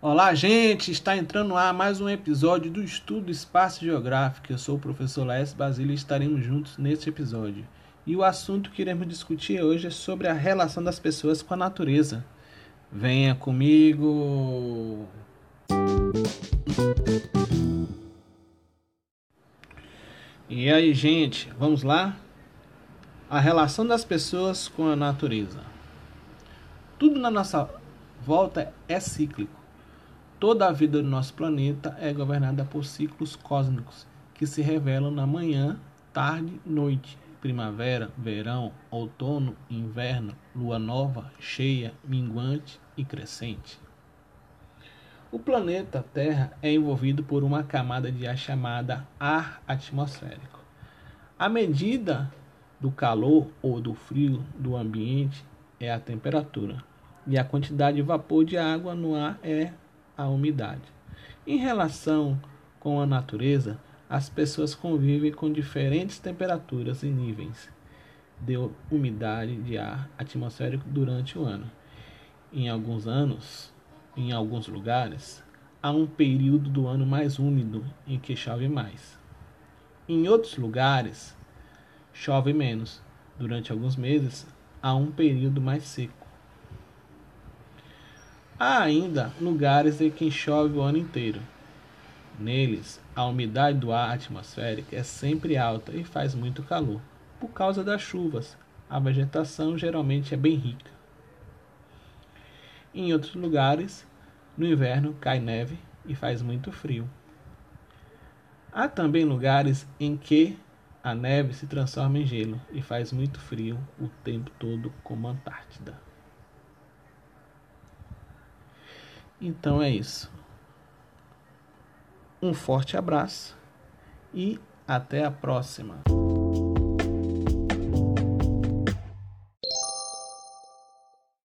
Olá, gente! Está entrando ar mais um episódio do Estudo Espaço Geográfico. Eu sou o professor Laércio Basílio e estaremos juntos neste episódio. E o assunto que iremos discutir hoje é sobre a relação das pessoas com a natureza. Venha comigo! E aí, gente, vamos lá? A relação das pessoas com a natureza. Tudo na nossa volta é cíclico Toda a vida do nosso planeta é governada por ciclos cósmicos que se revelam na manhã, tarde, noite, primavera, verão, outono, inverno, lua nova, cheia, minguante e crescente. O planeta Terra é envolvido por uma camada de ar chamada ar atmosférico. A medida do calor ou do frio do ambiente é a temperatura, e a quantidade de vapor de água no ar é a umidade. Em relação com a natureza, as pessoas convivem com diferentes temperaturas e níveis de umidade de ar atmosférico durante o ano. Em alguns anos, em alguns lugares, há um período do ano mais úmido em que chove mais. Em outros lugares, chove menos. Durante alguns meses, há um período mais seco. Há ainda lugares em que chove o ano inteiro. Neles, a umidade do ar atmosférico é sempre alta e faz muito calor. Por causa das chuvas, a vegetação geralmente é bem rica. Em outros lugares, no inverno cai neve e faz muito frio. Há também lugares em que a neve se transforma em gelo e faz muito frio o tempo todo, como a Antártida. Então é isso. Um forte abraço e até a próxima.